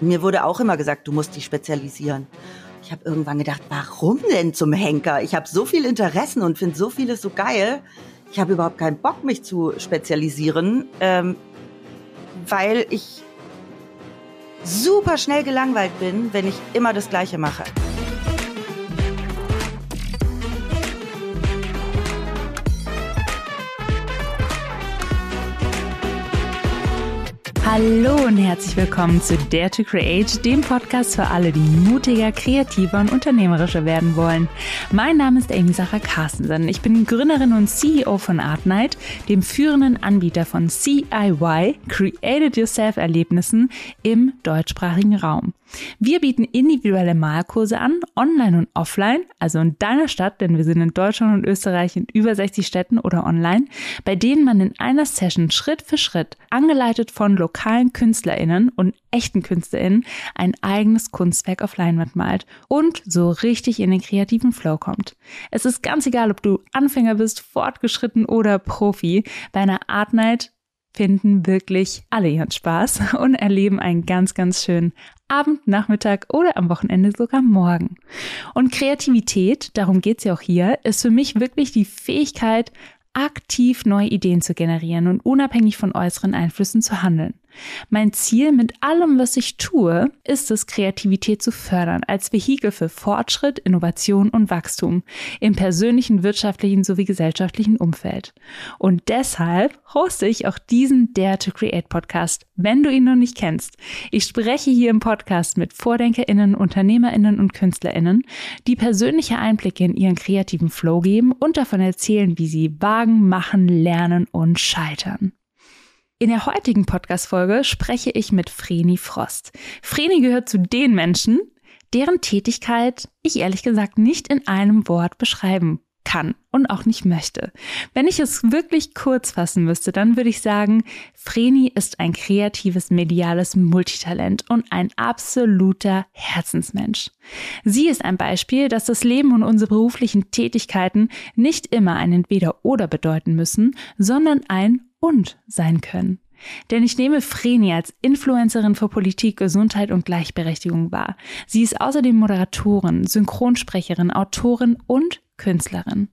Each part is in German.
Mir wurde auch immer gesagt, du musst dich spezialisieren. Ich habe irgendwann gedacht, warum denn zum Henker? Ich habe so viele Interessen und finde so vieles so geil. Ich habe überhaupt keinen Bock, mich zu spezialisieren, ähm, weil ich super schnell gelangweilt bin, wenn ich immer das Gleiche mache. Hallo und herzlich willkommen zu Dare to Create, dem Podcast für alle, die mutiger, kreativer und unternehmerischer werden wollen. Mein Name ist Amy Sacher Carstensen. Ich bin Gründerin und CEO von Artnight, dem führenden Anbieter von CIY, Created Yourself Erlebnissen im deutschsprachigen Raum. Wir bieten individuelle Malkurse an, online und offline, also in deiner Stadt, denn wir sind in Deutschland und Österreich in über 60 Städten oder online, bei denen man in einer Session Schritt für Schritt, angeleitet von lokalen KünstlerInnen und echten KünstlerInnen, ein eigenes Kunstwerk auf Leinwand malt und so richtig in den kreativen Flow kommt. Es ist ganz egal, ob du Anfänger bist, fortgeschritten oder Profi. Bei einer Art Night finden wirklich alle ihren Spaß und erleben einen ganz, ganz schönen Abend, Nachmittag oder am Wochenende sogar morgen. Und Kreativität, darum geht's ja auch hier, ist für mich wirklich die Fähigkeit, aktiv neue Ideen zu generieren und unabhängig von äußeren Einflüssen zu handeln. Mein Ziel mit allem, was ich tue, ist es, Kreativität zu fördern als Vehikel für Fortschritt, Innovation und Wachstum im persönlichen, wirtschaftlichen sowie gesellschaftlichen Umfeld. Und deshalb hoste ich auch diesen Dare to Create Podcast, wenn du ihn noch nicht kennst. Ich spreche hier im Podcast mit VordenkerInnen, UnternehmerInnen und KünstlerInnen, die persönliche Einblicke in ihren kreativen Flow geben und davon erzählen, wie sie wagen, machen, lernen und scheitern. In der heutigen Podcast-Folge spreche ich mit Vreni Frost. Vreni gehört zu den Menschen, deren Tätigkeit ich ehrlich gesagt nicht in einem Wort beschreiben kann und auch nicht möchte. Wenn ich es wirklich kurz fassen müsste, dann würde ich sagen, Vreni ist ein kreatives, mediales Multitalent und ein absoluter Herzensmensch. Sie ist ein Beispiel, dass das Leben und unsere beruflichen Tätigkeiten nicht immer ein Entweder-Oder bedeuten müssen, sondern ein und sein können. Denn ich nehme Vreni als Influencerin für Politik, Gesundheit und Gleichberechtigung wahr. Sie ist außerdem Moderatorin, Synchronsprecherin, Autorin und Künstlerin.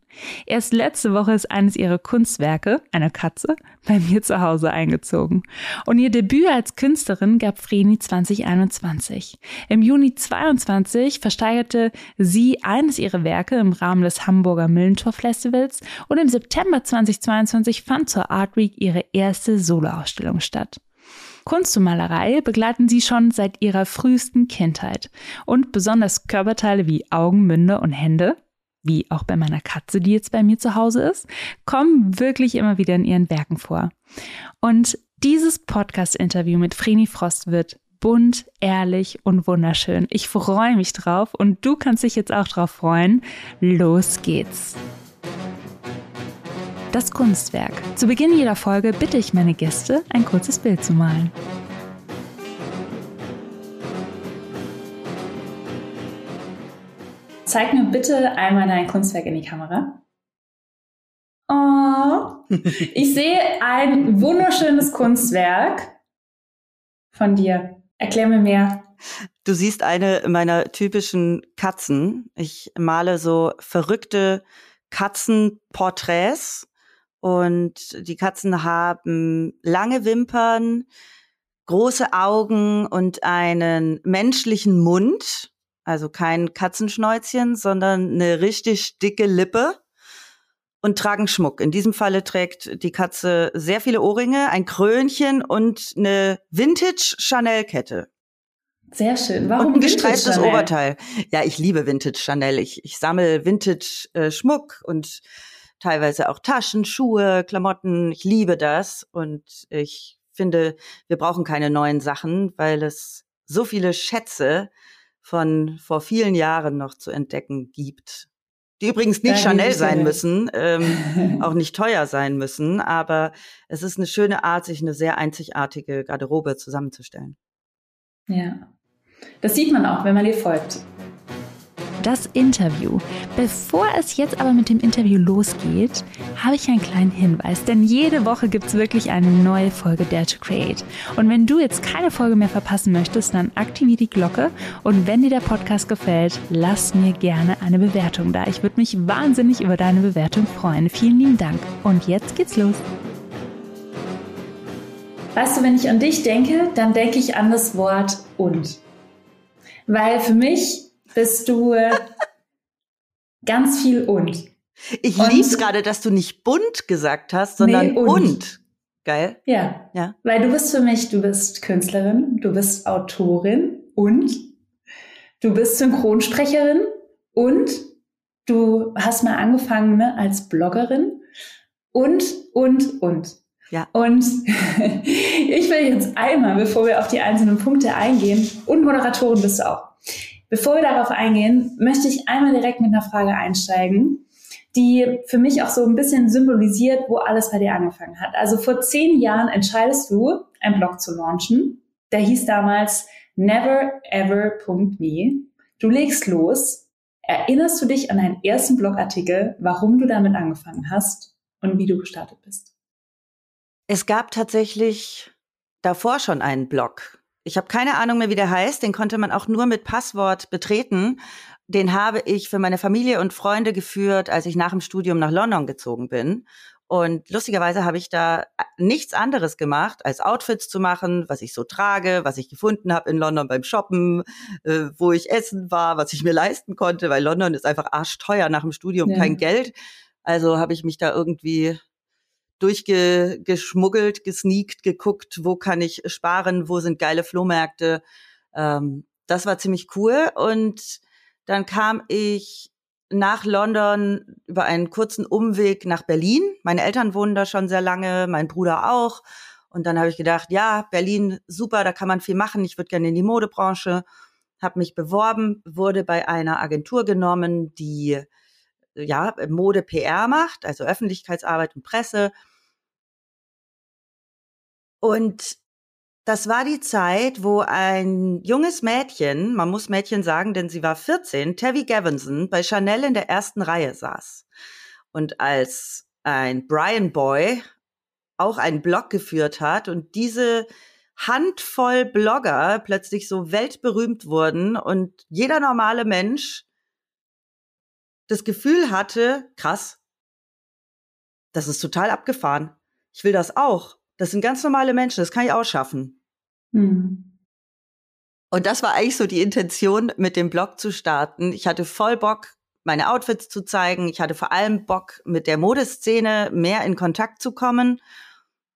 Erst letzte Woche ist eines ihrer Kunstwerke, eine Katze, bei mir zu Hause eingezogen. Und ihr Debüt als Künstlerin gab Vreni 2021. Im Juni 22 versteigerte sie eines ihrer Werke im Rahmen des Hamburger Millentor Festivals und im September 2022 fand zur Art Week ihre erste Soloausstellung statt. Kunst und Malerei begleiten sie schon seit ihrer frühesten Kindheit. Und besonders Körperteile wie Augen, Münder und Hände wie auch bei meiner Katze, die jetzt bei mir zu Hause ist, kommen wirklich immer wieder in ihren Werken vor. Und dieses Podcast-Interview mit Vreni Frost wird bunt, ehrlich und wunderschön. Ich freue mich drauf und du kannst dich jetzt auch drauf freuen. Los geht's. Das Kunstwerk. Zu Beginn jeder Folge bitte ich meine Gäste, ein kurzes Bild zu malen. Zeig mir bitte einmal dein Kunstwerk in die Kamera. Oh, ich sehe ein wunderschönes Kunstwerk von dir. Erklär mir mehr. Du siehst eine meiner typischen Katzen. Ich male so verrückte Katzenporträts und die Katzen haben lange Wimpern, große Augen und einen menschlichen Mund also kein Katzenschnäuzchen, sondern eine richtig dicke Lippe und tragen Schmuck. In diesem Falle trägt die Katze sehr viele Ohrringe, ein Krönchen und eine Vintage Chanel Kette. Sehr schön. Warum und ein gestreiftes Oberteil. Ja, ich liebe Vintage Chanel. Ich, ich sammle Vintage äh, Schmuck und teilweise auch Taschen, Schuhe, Klamotten. Ich liebe das und ich finde, wir brauchen keine neuen Sachen, weil es so viele Schätze von vor vielen Jahren noch zu entdecken gibt. Die übrigens nicht Chanel sein müssen, ähm, auch nicht teuer sein müssen, aber es ist eine schöne Art, sich eine sehr einzigartige Garderobe zusammenzustellen. Ja, das sieht man auch, wenn man dir folgt. Das Interview. Bevor es jetzt aber mit dem Interview losgeht, habe ich einen kleinen Hinweis, denn jede Woche gibt es wirklich eine neue Folge Dare to Create. Und wenn du jetzt keine Folge mehr verpassen möchtest, dann aktiviere die Glocke und wenn dir der Podcast gefällt, lass mir gerne eine Bewertung da. Ich würde mich wahnsinnig über deine Bewertung freuen. Vielen lieben Dank. Und jetzt geht's los. Weißt du, wenn ich an dich denke, dann denke ich an das Wort und. Weil für mich bist du ganz viel und. Ich liebe es gerade, dass du nicht bunt gesagt hast, sondern nee, und. und. Geil. Ja. ja. Weil du bist für mich, du bist Künstlerin, du bist Autorin und du bist Synchronsprecherin und du hast mal angefangen ne, als Bloggerin und, und, und. Ja. Und ich will jetzt einmal, bevor wir auf die einzelnen Punkte eingehen, und Moderatorin bist du auch. Bevor wir darauf eingehen, möchte ich einmal direkt mit einer Frage einsteigen, die für mich auch so ein bisschen symbolisiert, wo alles bei dir angefangen hat. Also vor zehn Jahren entscheidest du, einen Blog zu launchen. Der hieß damals neverever.me. Du legst los. Erinnerst du dich an deinen ersten Blogartikel, warum du damit angefangen hast und wie du gestartet bist? Es gab tatsächlich davor schon einen Blog. Ich habe keine Ahnung mehr, wie der heißt. Den konnte man auch nur mit Passwort betreten. Den habe ich für meine Familie und Freunde geführt, als ich nach dem Studium nach London gezogen bin. Und lustigerweise habe ich da nichts anderes gemacht, als Outfits zu machen, was ich so trage, was ich gefunden habe in London beim Shoppen, äh, wo ich essen war, was ich mir leisten konnte, weil London ist einfach arschteuer nach dem Studium, ja. kein Geld. Also habe ich mich da irgendwie durchgeschmuggelt, gesneakt, geguckt, wo kann ich sparen, wo sind geile Flohmärkte. Ähm, das war ziemlich cool. Und dann kam ich nach London über einen kurzen Umweg nach Berlin. Meine Eltern wohnen da schon sehr lange, mein Bruder auch. Und dann habe ich gedacht, ja, Berlin, super, da kann man viel machen. Ich würde gerne in die Modebranche. Habe mich beworben, wurde bei einer Agentur genommen, die ja Mode PR macht, also Öffentlichkeitsarbeit und Presse. Und das war die Zeit, wo ein junges Mädchen, man muss Mädchen sagen, denn sie war 14, Tevi Gavinson, bei Chanel in der ersten Reihe saß. Und als ein Brian Boy auch einen Blog geführt hat und diese Handvoll Blogger plötzlich so weltberühmt wurden und jeder normale Mensch das Gefühl hatte, krass, das ist total abgefahren. Ich will das auch. Das sind ganz normale Menschen, das kann ich auch schaffen. Mhm. Und das war eigentlich so die Intention, mit dem Blog zu starten. Ich hatte voll Bock, meine Outfits zu zeigen. Ich hatte vor allem Bock, mit der Modeszene mehr in Kontakt zu kommen.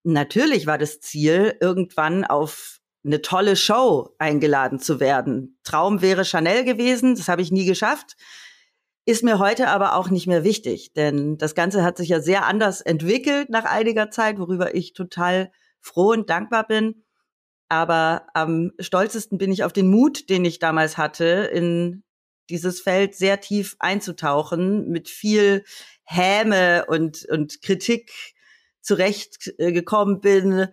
Natürlich war das Ziel, irgendwann auf eine tolle Show eingeladen zu werden. Traum wäre Chanel gewesen, das habe ich nie geschafft. Ist mir heute aber auch nicht mehr wichtig, denn das Ganze hat sich ja sehr anders entwickelt nach einiger Zeit, worüber ich total froh und dankbar bin. Aber am stolzesten bin ich auf den Mut, den ich damals hatte, in dieses Feld sehr tief einzutauchen, mit viel Häme und, und Kritik zurechtgekommen bin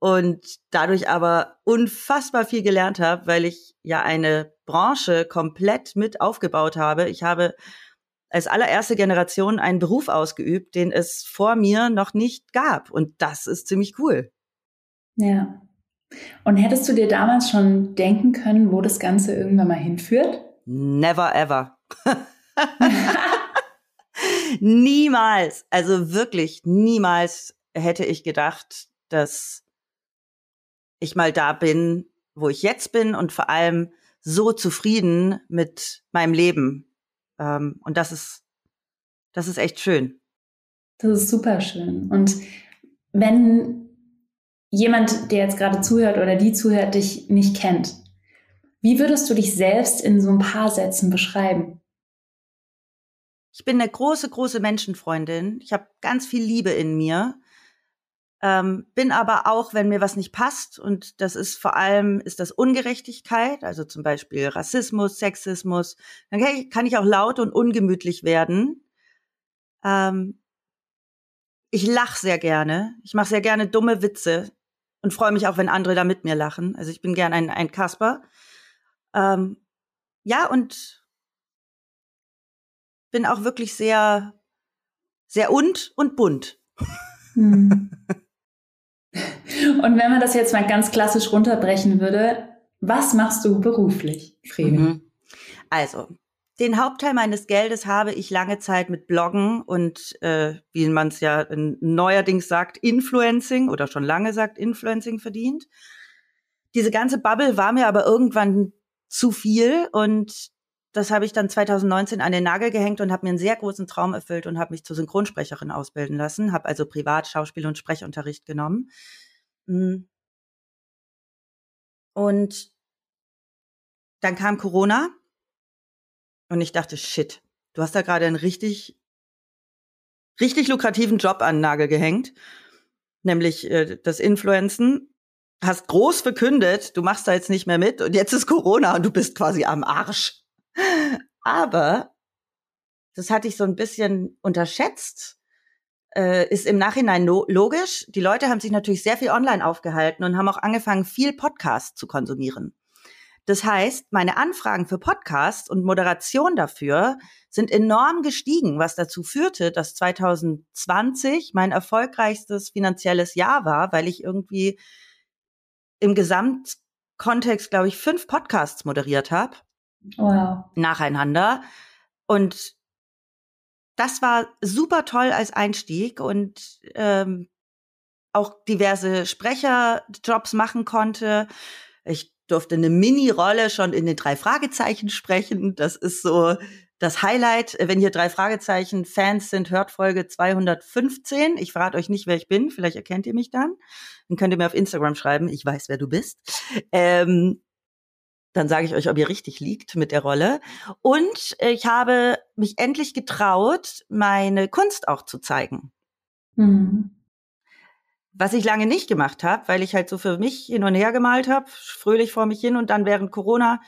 und dadurch aber unfassbar viel gelernt habe, weil ich ja eine Branche komplett mit aufgebaut habe. Ich habe als allererste Generation einen Beruf ausgeübt, den es vor mir noch nicht gab. Und das ist ziemlich cool. Ja. Und hättest du dir damals schon denken können, wo das Ganze irgendwann mal hinführt? Never ever. niemals, also wirklich niemals hätte ich gedacht, dass ich mal da bin, wo ich jetzt bin und vor allem so zufrieden mit meinem Leben. Ähm, und das ist, das ist echt schön. Das ist super schön. Und wenn jemand, der jetzt gerade zuhört oder die zuhört, dich nicht kennt, wie würdest du dich selbst in so ein paar Sätzen beschreiben? Ich bin eine große, große Menschenfreundin. Ich habe ganz viel Liebe in mir. Ähm, bin aber auch, wenn mir was nicht passt, und das ist vor allem, ist das Ungerechtigkeit, also zum Beispiel Rassismus, Sexismus, dann kann ich, kann ich auch laut und ungemütlich werden. Ähm, ich lache sehr gerne. Ich mache sehr gerne dumme Witze und freue mich auch, wenn andere da mit mir lachen. Also ich bin gern ein, ein Kasper. Ähm, ja, und bin auch wirklich sehr, sehr und und bunt. Und wenn man das jetzt mal ganz klassisch runterbrechen würde, was machst du beruflich, Fredi? Mhm. Also, den Hauptteil meines Geldes habe ich lange Zeit mit Bloggen und, äh, wie man es ja neuerdings sagt, Influencing oder schon lange sagt, Influencing verdient. Diese ganze Bubble war mir aber irgendwann zu viel und das habe ich dann 2019 an den Nagel gehängt und habe mir einen sehr großen Traum erfüllt und habe mich zur Synchronsprecherin ausbilden lassen, habe also privat Schauspiel- und Sprechunterricht genommen. Hm. Und dann kam Corona und ich dachte, shit, du hast da gerade einen richtig, richtig lukrativen Job an den Nagel gehängt, nämlich äh, das Influenzen. Hast groß verkündet, du machst da jetzt nicht mehr mit und jetzt ist Corona und du bist quasi am Arsch. Aber das hatte ich so ein bisschen unterschätzt. Äh, ist im Nachhinein no logisch. Die Leute haben sich natürlich sehr viel online aufgehalten und haben auch angefangen, viel Podcast zu konsumieren. Das heißt, meine Anfragen für Podcasts und Moderation dafür sind enorm gestiegen, was dazu führte, dass 2020 mein erfolgreichstes finanzielles Jahr war, weil ich irgendwie im Gesamtkontext, glaube ich, fünf Podcasts moderiert habe. Wow. Nacheinander. Und das war super toll als Einstieg und ähm, auch diverse Sprecherjobs machen konnte. Ich durfte eine Mini-Rolle schon in den drei Fragezeichen sprechen. Das ist so das Highlight. Wenn hier drei Fragezeichen Fans sind, hört Folge 215. Ich verrate euch nicht, wer ich bin. Vielleicht erkennt ihr mich dann. Dann könnt ihr mir auf Instagram schreiben. Ich weiß, wer du bist. Ähm, dann sage ich euch, ob ihr richtig liegt mit der Rolle. Und ich habe mich endlich getraut, meine Kunst auch zu zeigen. Mhm. Was ich lange nicht gemacht habe, weil ich halt so für mich hin und her gemalt habe, fröhlich vor mich hin und dann während Corona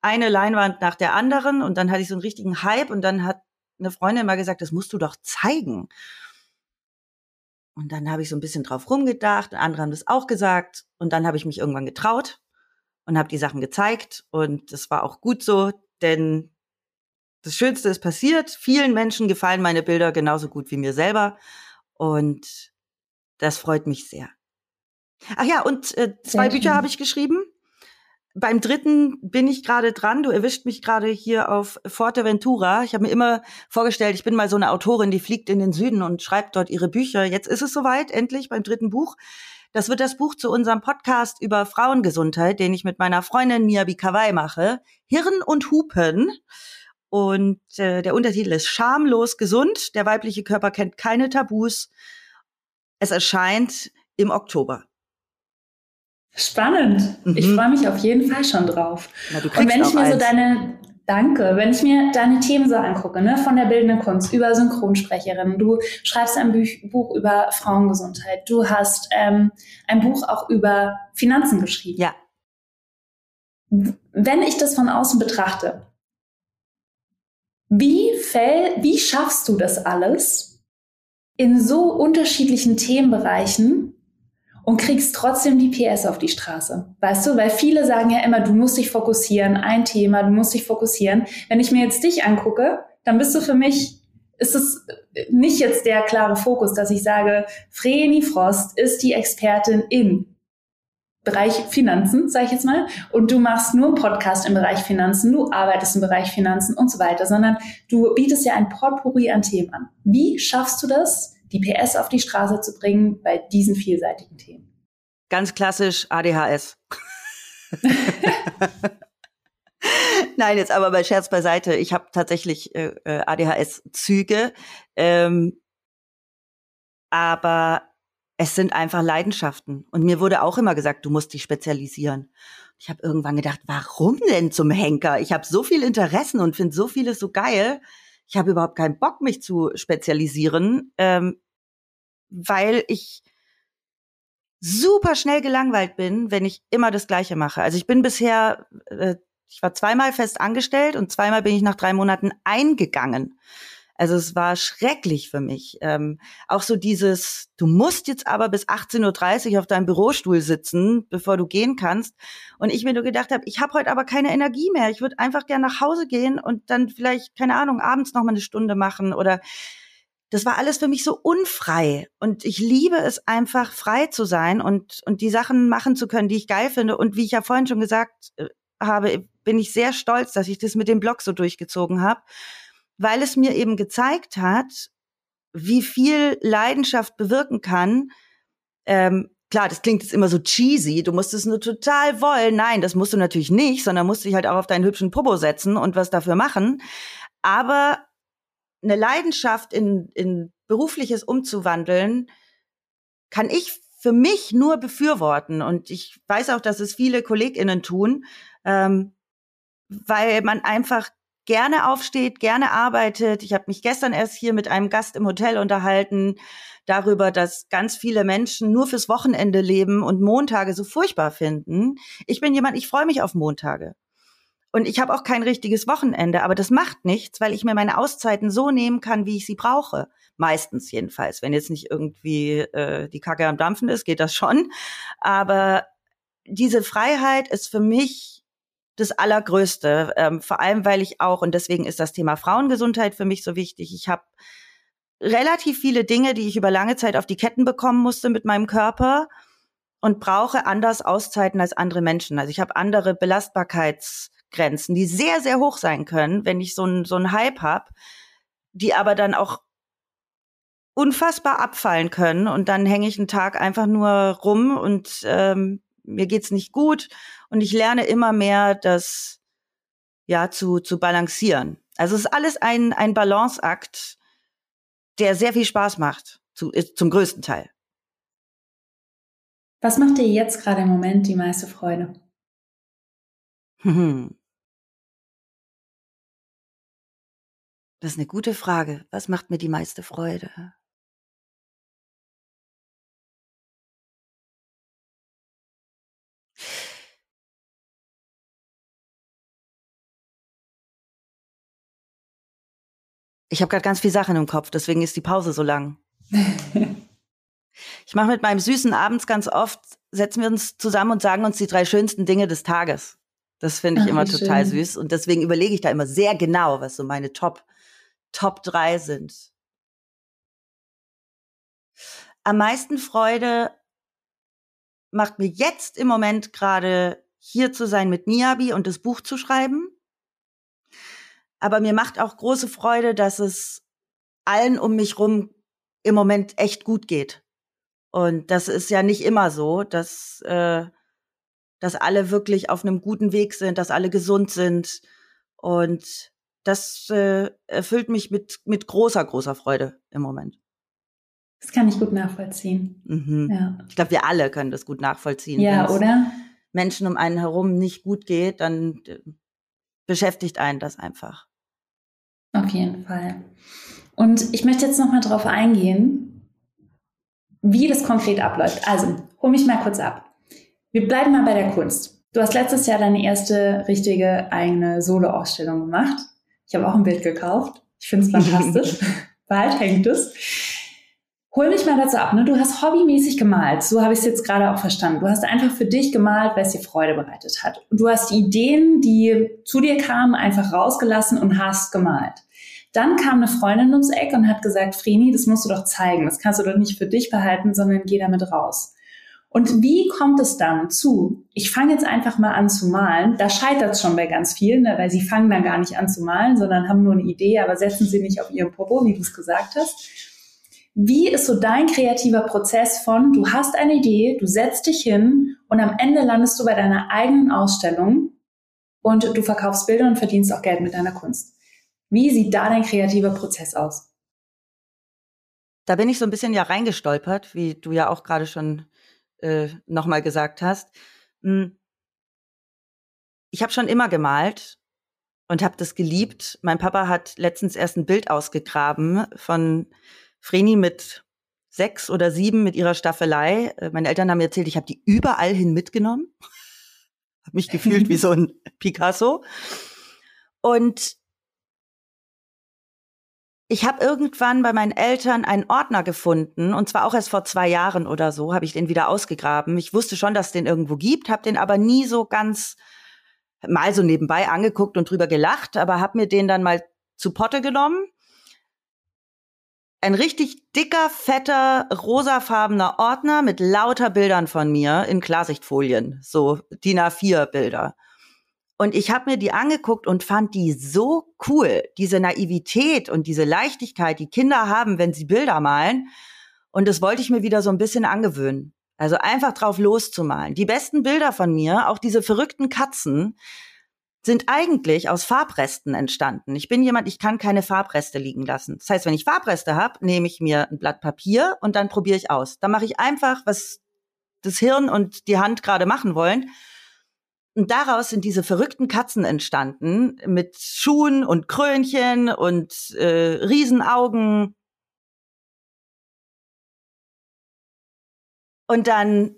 eine Leinwand nach der anderen und dann hatte ich so einen richtigen Hype und dann hat eine Freundin mal gesagt, das musst du doch zeigen. Und dann habe ich so ein bisschen drauf rumgedacht, andere haben das auch gesagt und dann habe ich mich irgendwann getraut und habe die Sachen gezeigt und das war auch gut so, denn das Schönste ist passiert. Vielen Menschen gefallen meine Bilder genauso gut wie mir selber und das freut mich sehr. Ach ja, und äh, zwei Bücher habe ich geschrieben. Beim dritten bin ich gerade dran. Du erwischt mich gerade hier auf Forteventura. Ich habe mir immer vorgestellt, ich bin mal so eine Autorin, die fliegt in den Süden und schreibt dort ihre Bücher. Jetzt ist es soweit, endlich beim dritten Buch. Das wird das Buch zu unserem Podcast über Frauengesundheit, den ich mit meiner Freundin Mia Bikawai mache. Hirn und Hupen. Und äh, der Untertitel ist Schamlos gesund. Der weibliche Körper kennt keine Tabus. Es erscheint im Oktober. Spannend. Mhm. Ich freue mich auf jeden Fall schon drauf. Na, und wenn ich mir eins. so deine, danke, wenn ich mir deine Themen so angucke, ne, von der bildenden Kunst über Synchronsprecherin, du schreibst ein Buch, Buch über Frauengesundheit, du hast ähm, ein Buch auch über Finanzen geschrieben. Ja. Wenn ich das von außen betrachte, wie, fäll, wie schaffst du das alles, in so unterschiedlichen Themenbereichen und kriegst trotzdem die PS auf die Straße. Weißt du, weil viele sagen ja immer, du musst dich fokussieren, ein Thema, du musst dich fokussieren. Wenn ich mir jetzt dich angucke, dann bist du für mich, ist es nicht jetzt der klare Fokus, dass ich sage, Vreni Frost ist die Expertin in Bereich Finanzen, sage ich jetzt mal, und du machst nur einen Podcast im Bereich Finanzen, du arbeitest im Bereich Finanzen und so weiter, sondern du bietest ja ein Potpourri an Themen an. Wie schaffst du das, die PS auf die Straße zu bringen bei diesen vielseitigen Themen? Ganz klassisch ADHS. Nein, jetzt aber bei Scherz beiseite. Ich habe tatsächlich äh, äh ADHS-Züge, ähm, aber es sind einfach Leidenschaften. Und mir wurde auch immer gesagt, du musst dich spezialisieren. Ich habe irgendwann gedacht, warum denn zum Henker? Ich habe so viel Interessen und finde so vieles so geil. Ich habe überhaupt keinen Bock, mich zu spezialisieren, ähm, weil ich super schnell gelangweilt bin, wenn ich immer das Gleiche mache. Also ich bin bisher, äh, ich war zweimal fest angestellt und zweimal bin ich nach drei Monaten eingegangen. Also es war schrecklich für mich. Ähm, auch so dieses, du musst jetzt aber bis 18.30 Uhr auf deinem Bürostuhl sitzen, bevor du gehen kannst. Und ich mir nur gedacht habe, ich habe heute aber keine Energie mehr. Ich würde einfach gern nach Hause gehen und dann vielleicht, keine Ahnung, abends noch mal eine Stunde machen oder das war alles für mich so unfrei. Und ich liebe es einfach, frei zu sein und, und die Sachen machen zu können, die ich geil finde. Und wie ich ja vorhin schon gesagt äh, habe, bin ich sehr stolz, dass ich das mit dem Blog so durchgezogen habe, weil es mir eben gezeigt hat, wie viel Leidenschaft bewirken kann. Ähm, klar, das klingt jetzt immer so cheesy, du musst es nur total wollen. Nein, das musst du natürlich nicht, sondern musst dich halt auch auf deinen hübschen Popo setzen und was dafür machen. Aber eine Leidenschaft in, in berufliches umzuwandeln, kann ich für mich nur befürworten. Und ich weiß auch, dass es viele KollegInnen tun, ähm, weil man einfach gerne aufsteht, gerne arbeitet. Ich habe mich gestern erst hier mit einem Gast im Hotel unterhalten darüber, dass ganz viele Menschen nur fürs Wochenende leben und Montage so furchtbar finden. Ich bin jemand, ich freue mich auf Montage. Und ich habe auch kein richtiges Wochenende, aber das macht nichts, weil ich mir meine Auszeiten so nehmen kann, wie ich sie brauche. Meistens jedenfalls. Wenn jetzt nicht irgendwie äh, die Kacke am Dampfen ist, geht das schon. Aber diese Freiheit ist für mich das Allergrößte. Ähm, vor allem, weil ich auch, und deswegen ist das Thema Frauengesundheit für mich so wichtig. Ich habe relativ viele Dinge, die ich über lange Zeit auf die Ketten bekommen musste mit meinem Körper und brauche anders Auszeiten als andere Menschen. Also ich habe andere Belastbarkeits Grenzen, die sehr, sehr hoch sein können, wenn ich so einen so einen Hype habe, die aber dann auch unfassbar abfallen können und dann hänge ich einen Tag einfach nur rum und ähm, mir geht's nicht gut und ich lerne immer mehr, das ja zu zu balancieren. Also es ist alles ein ein Balanceakt, der sehr viel Spaß macht, zu, zum größten Teil. Was macht dir jetzt gerade im Moment die meiste Freude? Das ist eine gute Frage. Was macht mir die meiste Freude? Ich habe gerade ganz viel Sachen im Kopf, deswegen ist die Pause so lang. ich mache mit meinem Süßen abends ganz oft, setzen wir uns zusammen und sagen uns die drei schönsten Dinge des Tages. Das finde ich Ach, immer total schön. süß. Und deswegen überlege ich da immer sehr genau, was so meine Top Top 3 sind. Am meisten Freude macht mir jetzt im Moment gerade hier zu sein mit Niabi und das Buch zu schreiben. Aber mir macht auch große Freude, dass es allen um mich rum im Moment echt gut geht. Und das ist ja nicht immer so, dass, äh, dass alle wirklich auf einem guten Weg sind, dass alle gesund sind. Und das äh, erfüllt mich mit, mit großer, großer Freude im Moment. Das kann ich gut nachvollziehen. Mhm. Ja. Ich glaube, wir alle können das gut nachvollziehen. Ja, oder? Menschen um einen herum nicht gut geht, dann äh, beschäftigt einen das einfach. Auf jeden Fall. Und ich möchte jetzt nochmal drauf eingehen, wie das konkret abläuft. Also, hol mich mal kurz ab. Wir bleiben mal bei der Kunst. Du hast letztes Jahr deine erste richtige eigene Solo-Ausstellung gemacht. Ich habe auch ein Bild gekauft. Ich finde es fantastisch. Bald hängt es. Hol mich mal dazu ab. Ne? Du hast hobbymäßig gemalt. So habe ich es jetzt gerade auch verstanden. Du hast einfach für dich gemalt, weil es dir Freude bereitet hat. Du hast Ideen, die zu dir kamen, einfach rausgelassen und hast gemalt. Dann kam eine Freundin ums Eck und hat gesagt, Vreni, das musst du doch zeigen. Das kannst du doch nicht für dich behalten, sondern geh damit raus. Und wie kommt es dann zu? Ich fange jetzt einfach mal an zu malen. Da scheitert es schon bei ganz vielen, ne, weil sie fangen dann gar nicht an zu malen, sondern haben nur eine Idee, aber setzen sie nicht auf ihren Popo, wie du es gesagt hast. Wie ist so dein kreativer Prozess von, du hast eine Idee, du setzt dich hin und am Ende landest du bei deiner eigenen Ausstellung und du verkaufst Bilder und verdienst auch Geld mit deiner Kunst. Wie sieht da dein kreativer Prozess aus? Da bin ich so ein bisschen ja reingestolpert, wie du ja auch gerade schon äh, nochmal gesagt hast. Hm. Ich habe schon immer gemalt und habe das geliebt. Mein Papa hat letztens erst ein Bild ausgegraben von Vreni mit sechs oder sieben mit ihrer Staffelei. Äh, meine Eltern haben mir erzählt, ich habe die überall hin mitgenommen. habe mich gefühlt wie so ein Picasso. Und ich habe irgendwann bei meinen Eltern einen Ordner gefunden und zwar auch erst vor zwei Jahren oder so habe ich den wieder ausgegraben. Ich wusste schon, dass es den irgendwo gibt, habe den aber nie so ganz mal so nebenbei angeguckt und drüber gelacht, aber habe mir den dann mal zu Potte genommen. Ein richtig dicker, fetter, rosafarbener Ordner mit lauter Bildern von mir in Klarsichtfolien, so DIN A4 Bilder. Und ich habe mir die angeguckt und fand die so cool, diese Naivität und diese Leichtigkeit, die Kinder haben, wenn sie Bilder malen. Und das wollte ich mir wieder so ein bisschen angewöhnen. Also einfach drauf loszumalen. Die besten Bilder von mir, auch diese verrückten Katzen, sind eigentlich aus Farbresten entstanden. Ich bin jemand, ich kann keine Farbreste liegen lassen. Das heißt, wenn ich Farbreste habe, nehme ich mir ein Blatt Papier und dann probiere ich aus. Dann mache ich einfach, was das Hirn und die Hand gerade machen wollen und daraus sind diese verrückten Katzen entstanden mit Schuhen und Krönchen und äh, Riesenaugen. Und dann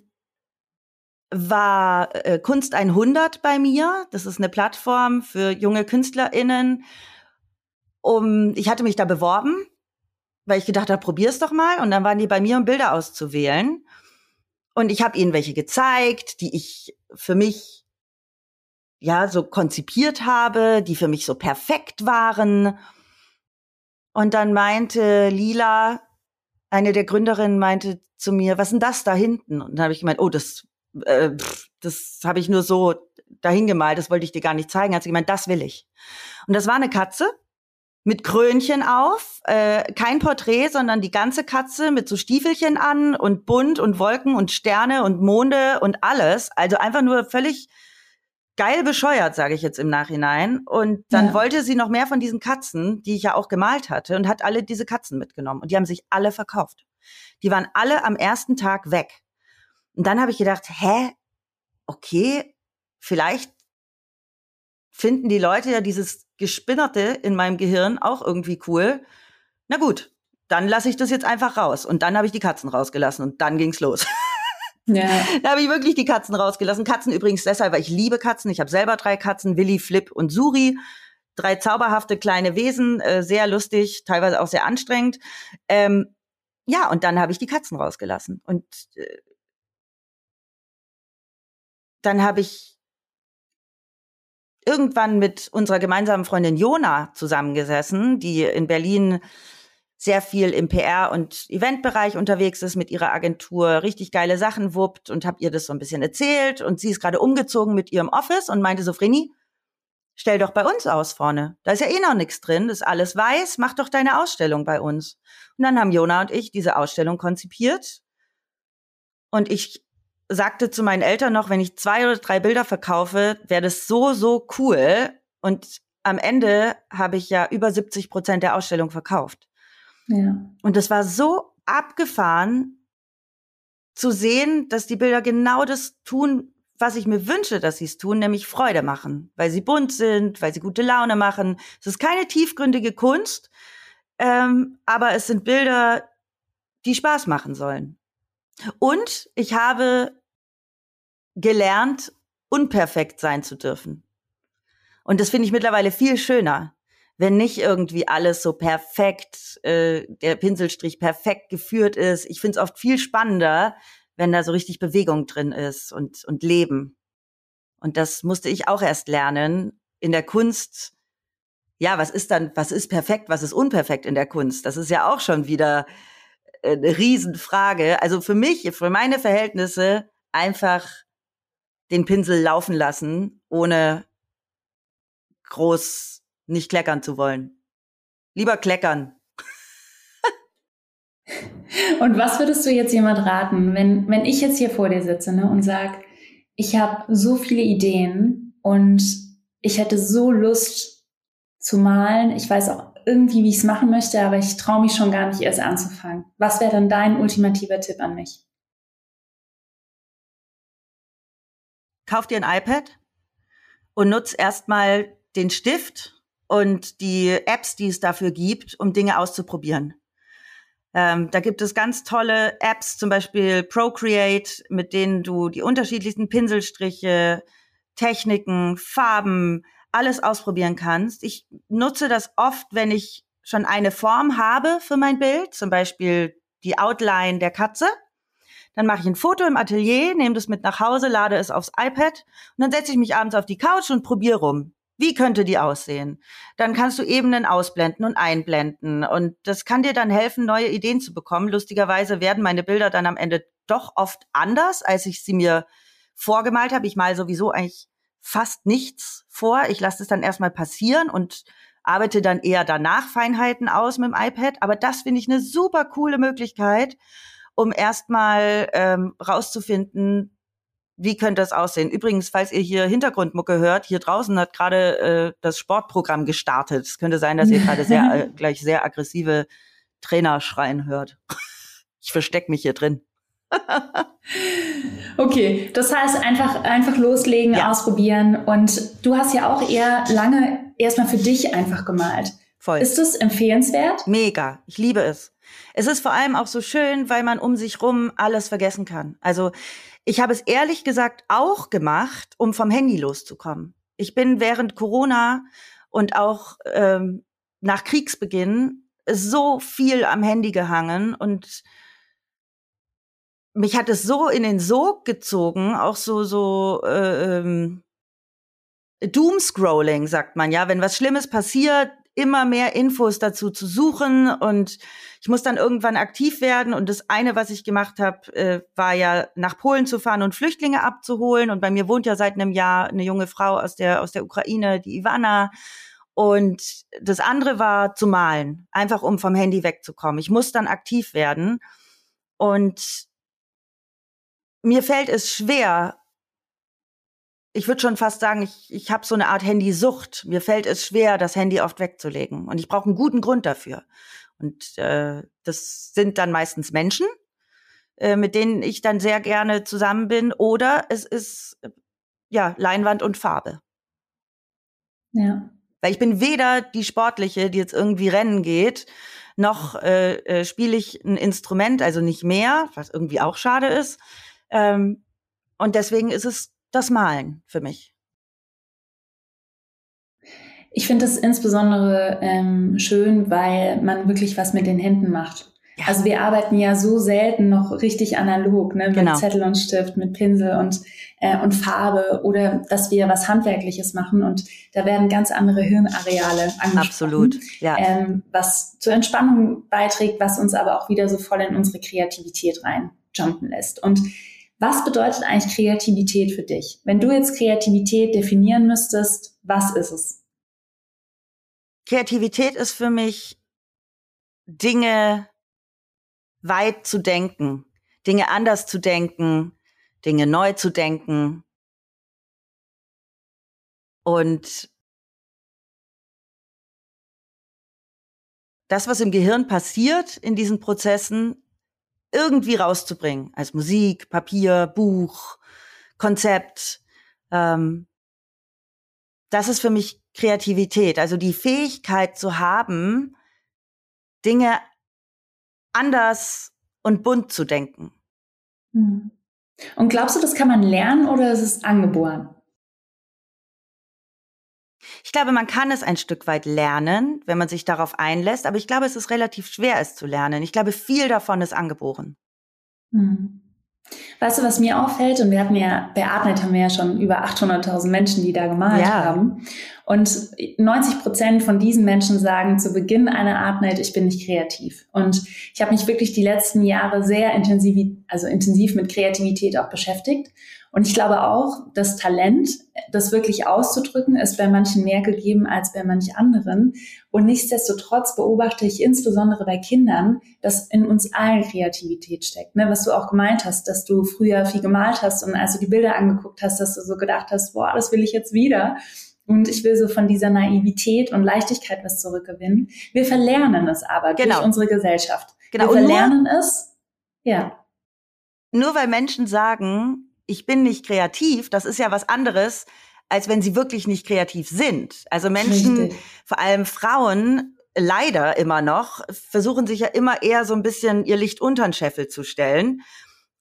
war äh, Kunst 100 bei mir. Das ist eine Plattform für junge KünstlerInnen. Um, ich hatte mich da beworben, weil ich gedacht habe, probier's doch mal. Und dann waren die bei mir, um Bilder auszuwählen. Und ich habe ihnen welche gezeigt, die ich für mich ja so konzipiert habe, die für mich so perfekt waren. Und dann meinte Lila, eine der Gründerinnen meinte zu mir, was denn das da hinten? Und dann habe ich gemeint, oh, das, äh, das habe ich nur so dahin gemalt, das wollte ich dir gar nicht zeigen. Hat sie gemeint, das will ich. Und das war eine Katze mit Krönchen auf, äh, kein Porträt, sondern die ganze Katze mit so Stiefelchen an und bunt und Wolken und Sterne und Monde und alles. Also einfach nur völlig geil bescheuert, sage ich jetzt im Nachhinein. Und dann ja. wollte sie noch mehr von diesen Katzen, die ich ja auch gemalt hatte, und hat alle diese Katzen mitgenommen. Und die haben sich alle verkauft. Die waren alle am ersten Tag weg. Und dann habe ich gedacht, hä, okay, vielleicht finden die Leute ja dieses Gespinnerte in meinem Gehirn auch irgendwie cool. Na gut, dann lasse ich das jetzt einfach raus. Und dann habe ich die Katzen rausgelassen und dann ging's los. Ja. Da habe ich wirklich die Katzen rausgelassen. Katzen übrigens deshalb, weil ich liebe Katzen. Ich habe selber drei Katzen, Willi, Flip und Suri. Drei zauberhafte kleine Wesen, äh, sehr lustig, teilweise auch sehr anstrengend. Ähm, ja, und dann habe ich die Katzen rausgelassen. Und äh, dann habe ich irgendwann mit unserer gemeinsamen Freundin Jona zusammengesessen, die in Berlin sehr viel im PR- und Eventbereich unterwegs ist mit ihrer Agentur, richtig geile Sachen wuppt und habe ihr das so ein bisschen erzählt und sie ist gerade umgezogen mit ihrem Office und meinte so, Vreni, stell doch bei uns aus vorne. Da ist ja eh noch nichts drin, das ist alles weiß, mach doch deine Ausstellung bei uns. Und dann haben Jona und ich diese Ausstellung konzipiert und ich sagte zu meinen Eltern noch, wenn ich zwei oder drei Bilder verkaufe, wäre das so, so cool. Und am Ende habe ich ja über 70 Prozent der Ausstellung verkauft. Ja. Und das war so abgefahren zu sehen, dass die Bilder genau das tun, was ich mir wünsche, dass sie es tun, nämlich Freude machen, weil sie bunt sind, weil sie gute Laune machen. Es ist keine tiefgründige Kunst, ähm, aber es sind Bilder, die Spaß machen sollen. Und ich habe gelernt, unperfekt sein zu dürfen. Und das finde ich mittlerweile viel schöner wenn nicht irgendwie alles so perfekt, äh, der Pinselstrich perfekt geführt ist. Ich finde es oft viel spannender, wenn da so richtig Bewegung drin ist und, und Leben. Und das musste ich auch erst lernen. In der Kunst, ja, was ist dann, was ist perfekt, was ist unperfekt in der Kunst? Das ist ja auch schon wieder äh, eine Riesenfrage. Also für mich, für meine Verhältnisse, einfach den Pinsel laufen lassen, ohne groß nicht kleckern zu wollen. Lieber kleckern. und was würdest du jetzt jemand raten, wenn, wenn ich jetzt hier vor dir sitze ne, und sag, ich habe so viele Ideen und ich hätte so Lust zu malen. Ich weiß auch irgendwie, wie ich es machen möchte, aber ich traue mich schon gar nicht erst anzufangen. Was wäre dann dein ultimativer Tipp an mich? Kauf dir ein iPad und nutz erstmal den Stift und die Apps, die es dafür gibt, um Dinge auszuprobieren. Ähm, da gibt es ganz tolle Apps, zum Beispiel Procreate, mit denen du die unterschiedlichsten Pinselstriche, Techniken, Farben, alles ausprobieren kannst. Ich nutze das oft, wenn ich schon eine Form habe für mein Bild, zum Beispiel die Outline der Katze, dann mache ich ein Foto im Atelier, nehme das mit nach Hause, lade es aufs iPad und dann setze ich mich abends auf die Couch und probiere rum. Wie könnte die aussehen? Dann kannst du Ebenen ausblenden und einblenden. Und das kann dir dann helfen, neue Ideen zu bekommen. Lustigerweise werden meine Bilder dann am Ende doch oft anders, als ich sie mir vorgemalt habe. Ich mal sowieso eigentlich fast nichts vor. Ich lasse es dann erstmal passieren und arbeite dann eher danach Feinheiten aus mit dem iPad. Aber das finde ich eine super coole Möglichkeit, um erstmal ähm, rauszufinden, wie könnte das aussehen? Übrigens, falls ihr hier Hintergrundmucke hört, hier draußen hat gerade äh, das Sportprogramm gestartet. Es könnte sein, dass ihr gerade sehr äh, gleich sehr aggressive Trainer schreien hört. Ich versteck mich hier drin. okay, das heißt einfach einfach loslegen, ja. ausprobieren und du hast ja auch eher lange erstmal für dich einfach gemalt. Voll. Ist das empfehlenswert? Mega. Ich liebe es. Es ist vor allem auch so schön, weil man um sich rum alles vergessen kann. Also ich habe es ehrlich gesagt auch gemacht, um vom Handy loszukommen. Ich bin während Corona und auch ähm, nach Kriegsbeginn so viel am Handy gehangen und mich hat es so in den Sog gezogen, auch so so äh, ähm, Doomscrolling sagt man ja, wenn was Schlimmes passiert, immer mehr Infos dazu zu suchen und ich muss dann irgendwann aktiv werden. Und das eine, was ich gemacht habe, äh, war ja nach Polen zu fahren und Flüchtlinge abzuholen. Und bei mir wohnt ja seit einem Jahr eine junge Frau aus der aus der Ukraine, die Ivana. Und das andere war zu malen, einfach um vom Handy wegzukommen. Ich muss dann aktiv werden. Und mir fällt es schwer, ich würde schon fast sagen, ich, ich habe so eine Art Handysucht. Mir fällt es schwer, das Handy oft wegzulegen. Und ich brauche einen guten Grund dafür. Und äh, das sind dann meistens Menschen, äh, mit denen ich dann sehr gerne zusammen bin. Oder es ist ja Leinwand und Farbe. Ja. Weil ich bin weder die Sportliche, die jetzt irgendwie rennen geht, noch äh, äh, spiele ich ein Instrument, also nicht mehr, was irgendwie auch schade ist. Ähm, und deswegen ist es das Malen für mich. Ich finde es insbesondere ähm, schön, weil man wirklich was mit den Händen macht. Ja. Also wir arbeiten ja so selten noch richtig analog, ne? mit genau. Zettel und Stift, mit Pinsel und, äh, und Farbe oder dass wir was Handwerkliches machen und da werden ganz andere Hirnareale angesprochen. Absolut, ja. Ähm, was zur Entspannung beiträgt, was uns aber auch wieder so voll in unsere Kreativität reinjumpen lässt. Und was bedeutet eigentlich Kreativität für dich? Wenn du jetzt Kreativität definieren müsstest, was ist es? Kreativität ist für mich Dinge weit zu denken, Dinge anders zu denken, Dinge neu zu denken. Und das, was im Gehirn passiert in diesen Prozessen, irgendwie rauszubringen. Als Musik, Papier, Buch, Konzept. Ähm, das ist für mich Kreativität. Also die Fähigkeit zu haben, Dinge anders und bunt zu denken. Hm. Und glaubst du, das kann man lernen oder ist es angeboren? Ich glaube, man kann es ein Stück weit lernen, wenn man sich darauf einlässt, aber ich glaube, es ist relativ schwer, es zu lernen. Ich glaube, viel davon ist angeboren. Hm. Weißt du, was mir auffällt? Und wir hatten ja, bei Artnet haben wir ja schon über 800.000 Menschen, die da gemalt ja. haben. Und 90 Prozent von diesen Menschen sagen zu Beginn einer Artnet, ich bin nicht kreativ. Und ich habe mich wirklich die letzten Jahre sehr intensiv, also intensiv mit Kreativität auch beschäftigt. Und ich glaube auch, das Talent, das wirklich auszudrücken, ist bei manchen mehr gegeben als bei manch anderen. Und nichtsdestotrotz beobachte ich insbesondere bei Kindern, dass in uns allen Kreativität steckt. Ne? Was du auch gemeint hast, dass du früher viel gemalt hast und als du die Bilder angeguckt hast, dass du so gedacht hast, boah, das will ich jetzt wieder. Und ich will so von dieser Naivität und Leichtigkeit was zurückgewinnen. Wir verlernen es aber genau. durch unsere Gesellschaft. Genau. Wir verlernen es, ja. Nur weil Menschen sagen, ich bin nicht kreativ, das ist ja was anderes, als wenn sie wirklich nicht kreativ sind. Also Menschen, Richtig. vor allem Frauen, leider immer noch, versuchen sich ja immer eher so ein bisschen ihr Licht unter den Scheffel zu stellen.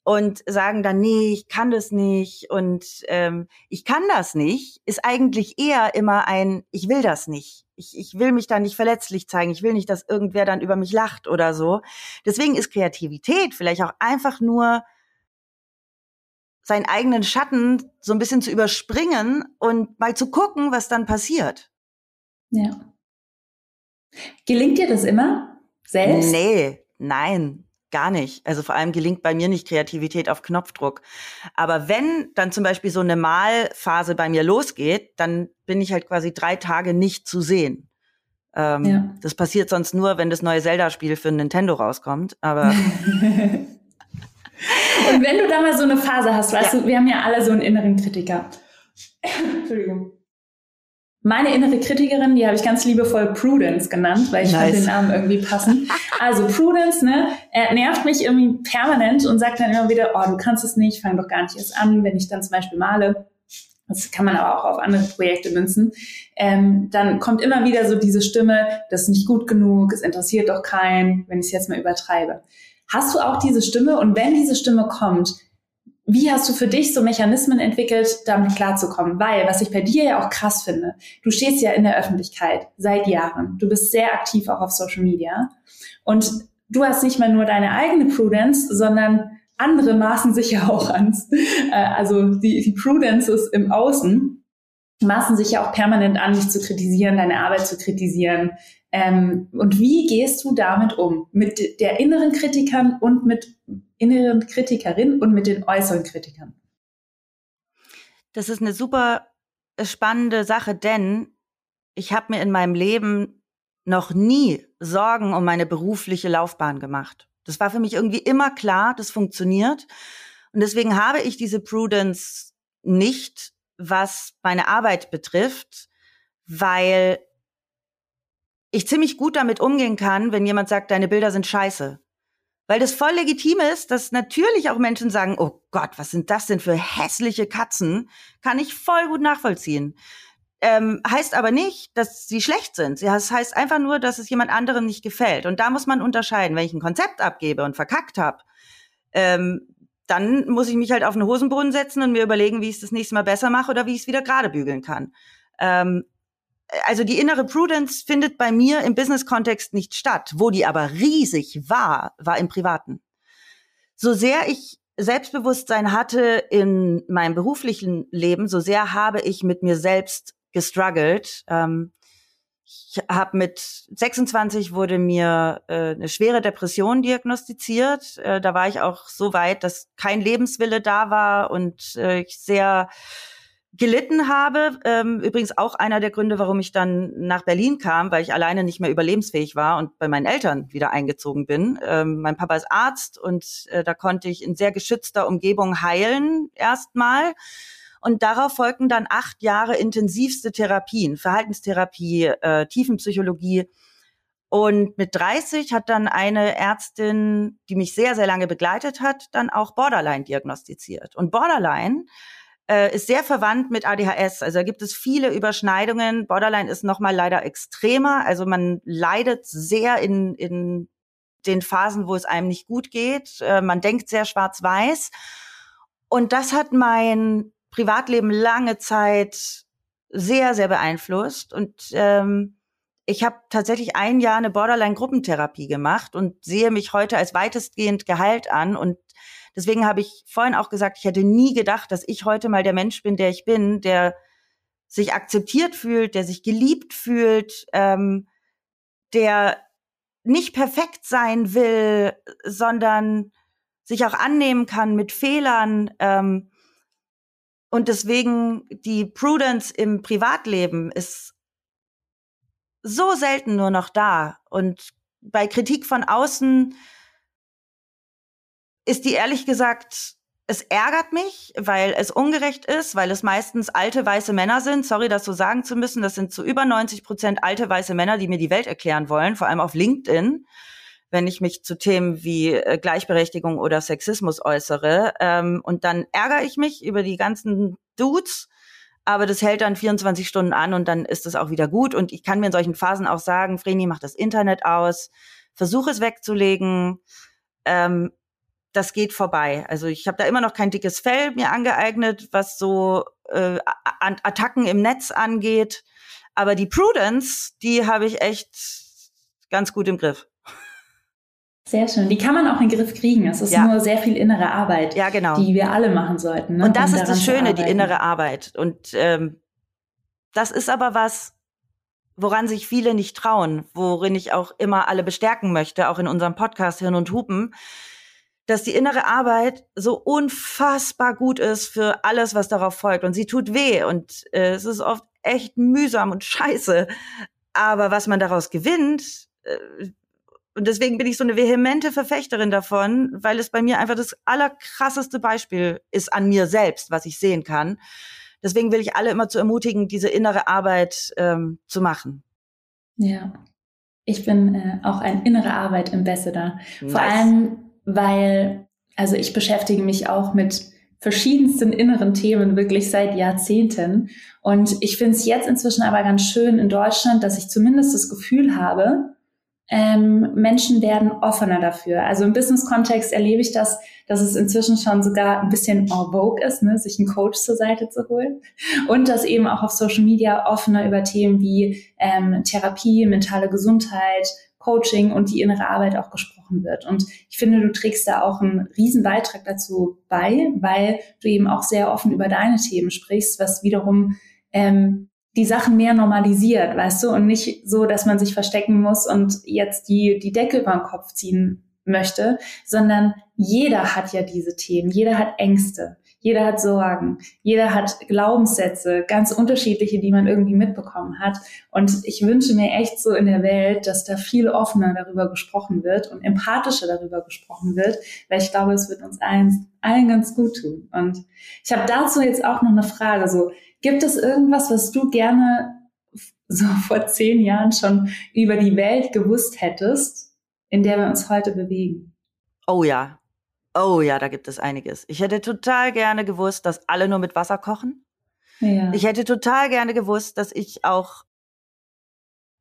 Und sagen dann, nee, ich kann das nicht und ähm, ich kann das nicht, ist eigentlich eher immer ein, ich will das nicht. Ich, ich will mich da nicht verletzlich zeigen. Ich will nicht, dass irgendwer dann über mich lacht oder so. Deswegen ist Kreativität vielleicht auch einfach nur seinen eigenen Schatten so ein bisschen zu überspringen und mal zu gucken, was dann passiert. Ja. Gelingt dir das immer selbst? Nee, nein. Gar nicht. Also vor allem gelingt bei mir nicht Kreativität auf Knopfdruck. Aber wenn dann zum Beispiel so eine Malphase bei mir losgeht, dann bin ich halt quasi drei Tage nicht zu sehen. Ähm, ja. Das passiert sonst nur, wenn das neue Zelda-Spiel für Nintendo rauskommt. Aber Und wenn du da mal so eine Phase hast, weißt ja. du, wir haben ja alle so einen inneren Kritiker. Entschuldigung. Meine innere Kritikerin, die habe ich ganz liebevoll Prudence genannt, weil ich nice. fand den Namen irgendwie passend. Also Prudence, ne, er nervt mich irgendwie permanent und sagt dann immer wieder, oh, du kannst es nicht, fang doch gar nicht erst an, wenn ich dann zum Beispiel male. Das kann man aber auch auf andere Projekte münzen. Ähm, dann kommt immer wieder so diese Stimme, das ist nicht gut genug, es interessiert doch keinen, wenn ich es jetzt mal übertreibe. Hast du auch diese Stimme? Und wenn diese Stimme kommt, wie hast du für dich so Mechanismen entwickelt, damit klarzukommen? Weil, was ich bei dir ja auch krass finde, du stehst ja in der Öffentlichkeit seit Jahren. Du bist sehr aktiv auch auf Social Media. Und du hast nicht mal nur deine eigene Prudence, sondern andere maßen sich ja auch an. Äh, also die, die Prudences im Außen maßen sich ja auch permanent an, dich zu kritisieren, deine Arbeit zu kritisieren. Ähm, und wie gehst du damit um? Mit der inneren Kritikern und mit inneren Kritikerin und mit den äußeren Kritikern? Das ist eine super äh, spannende Sache, denn ich habe mir in meinem Leben noch nie Sorgen um meine berufliche Laufbahn gemacht. Das war für mich irgendwie immer klar, das funktioniert. Und deswegen habe ich diese Prudence nicht, was meine Arbeit betrifft, weil ich ziemlich gut damit umgehen kann, wenn jemand sagt, deine Bilder sind scheiße. Weil das voll legitim ist, dass natürlich auch Menschen sagen, oh Gott, was sind das denn für hässliche Katzen? Kann ich voll gut nachvollziehen. Ähm, heißt aber nicht, dass sie schlecht sind. Das heißt einfach nur, dass es jemand anderem nicht gefällt. Und da muss man unterscheiden. Wenn ich ein Konzept abgebe und verkackt habe, ähm, dann muss ich mich halt auf eine Hosenboden setzen und mir überlegen, wie ich es das nächste Mal besser mache oder wie ich es wieder gerade bügeln kann. Ähm, also die innere Prudence findet bei mir im Business-Kontext nicht statt. Wo die aber riesig war, war im Privaten. So sehr ich Selbstbewusstsein hatte in meinem beruflichen Leben, so sehr habe ich mit mir selbst gestruggelt. Ähm, ich habe mit 26 wurde mir äh, eine schwere Depression diagnostiziert. Äh, da war ich auch so weit, dass kein Lebenswille da war und äh, ich sehr gelitten habe. Ähm, übrigens auch einer der Gründe, warum ich dann nach Berlin kam, weil ich alleine nicht mehr überlebensfähig war und bei meinen Eltern wieder eingezogen bin. Ähm, mein Papa ist Arzt und äh, da konnte ich in sehr geschützter Umgebung heilen erstmal. Und darauf folgten dann acht Jahre intensivste Therapien, Verhaltenstherapie, äh, Tiefenpsychologie. Und mit 30 hat dann eine Ärztin, die mich sehr, sehr lange begleitet hat, dann auch Borderline diagnostiziert. Und Borderline äh, ist sehr verwandt mit ADHS. Also da gibt es viele Überschneidungen. Borderline ist nochmal leider extremer. Also man leidet sehr in, in den Phasen, wo es einem nicht gut geht. Äh, man denkt sehr schwarz-weiß. Und das hat mein Privatleben lange Zeit sehr, sehr beeinflusst. Und ähm, ich habe tatsächlich ein Jahr eine Borderline-Gruppentherapie gemacht und sehe mich heute als weitestgehend geheilt an. Und Deswegen habe ich vorhin auch gesagt, ich hätte nie gedacht, dass ich heute mal der Mensch bin, der ich bin, der sich akzeptiert fühlt, der sich geliebt fühlt, ähm, der nicht perfekt sein will, sondern sich auch annehmen kann mit Fehlern. Ähm, und deswegen die Prudence im Privatleben ist so selten nur noch da. Und bei Kritik von außen ist die ehrlich gesagt, es ärgert mich, weil es ungerecht ist, weil es meistens alte weiße Männer sind. Sorry, das so sagen zu müssen. Das sind zu über 90 Prozent alte weiße Männer, die mir die Welt erklären wollen, vor allem auf LinkedIn, wenn ich mich zu Themen wie äh, Gleichberechtigung oder Sexismus äußere. Ähm, und dann ärgere ich mich über die ganzen Dudes. Aber das hält dann 24 Stunden an und dann ist es auch wieder gut. Und ich kann mir in solchen Phasen auch sagen, Vreni, mach das Internet aus, versuche es wegzulegen. Ähm, das geht vorbei. Also ich habe da immer noch kein dickes Fell mir angeeignet, was so äh, Attacken im Netz angeht. Aber die Prudence, die habe ich echt ganz gut im Griff. Sehr schön. Die kann man auch in den Griff kriegen. Es ist ja. nur sehr viel innere Arbeit, ja, genau. die wir alle machen sollten. Ne? Und das um ist das Schöne, die innere Arbeit. Und ähm, das ist aber was, woran sich viele nicht trauen, worin ich auch immer alle bestärken möchte, auch in unserem Podcast Hirn und Hupen, dass die innere Arbeit so unfassbar gut ist für alles, was darauf folgt. Und sie tut weh und äh, es ist oft echt mühsam und scheiße. Aber was man daraus gewinnt, äh, und deswegen bin ich so eine vehemente Verfechterin davon, weil es bei mir einfach das allerkrasseste Beispiel ist an mir selbst, was ich sehen kann. Deswegen will ich alle immer zu ermutigen, diese innere Arbeit ähm, zu machen. Ja, ich bin äh, auch ein innere Arbeit Ambassador. Nice. Vor allem, weil, also ich beschäftige mich auch mit verschiedensten inneren Themen wirklich seit Jahrzehnten. Und ich finde es jetzt inzwischen aber ganz schön in Deutschland, dass ich zumindest das Gefühl habe, ähm, Menschen werden offener dafür. Also im Business-Kontext erlebe ich das, dass es inzwischen schon sogar ein bisschen en vogue ist, ne, sich einen Coach zur Seite zu holen. Und dass eben auch auf Social Media offener über Themen wie ähm, Therapie, mentale Gesundheit, Coaching und die innere Arbeit auch gesprochen wird. Und ich finde, du trägst da auch einen riesen Beitrag dazu bei, weil du eben auch sehr offen über deine Themen sprichst, was wiederum ähm, die Sachen mehr normalisiert, weißt du, und nicht so, dass man sich verstecken muss und jetzt die, die Decke über den Kopf ziehen möchte, sondern jeder hat ja diese Themen, jeder hat Ängste, jeder hat Sorgen, jeder hat Glaubenssätze, ganz unterschiedliche, die man irgendwie mitbekommen hat. Und ich wünsche mir echt so in der Welt, dass da viel offener darüber gesprochen wird und empathischer darüber gesprochen wird, weil ich glaube, es wird uns allen, allen ganz gut tun. Und ich habe dazu jetzt auch noch eine Frage, so, gibt es irgendwas, was du gerne so vor zehn Jahren schon über die Welt gewusst hättest, in der wir uns heute bewegen? Oh ja, Oh ja, da gibt es einiges. Ich hätte total gerne gewusst, dass alle nur mit Wasser kochen. Ja. Ich hätte total gerne gewusst, dass ich auch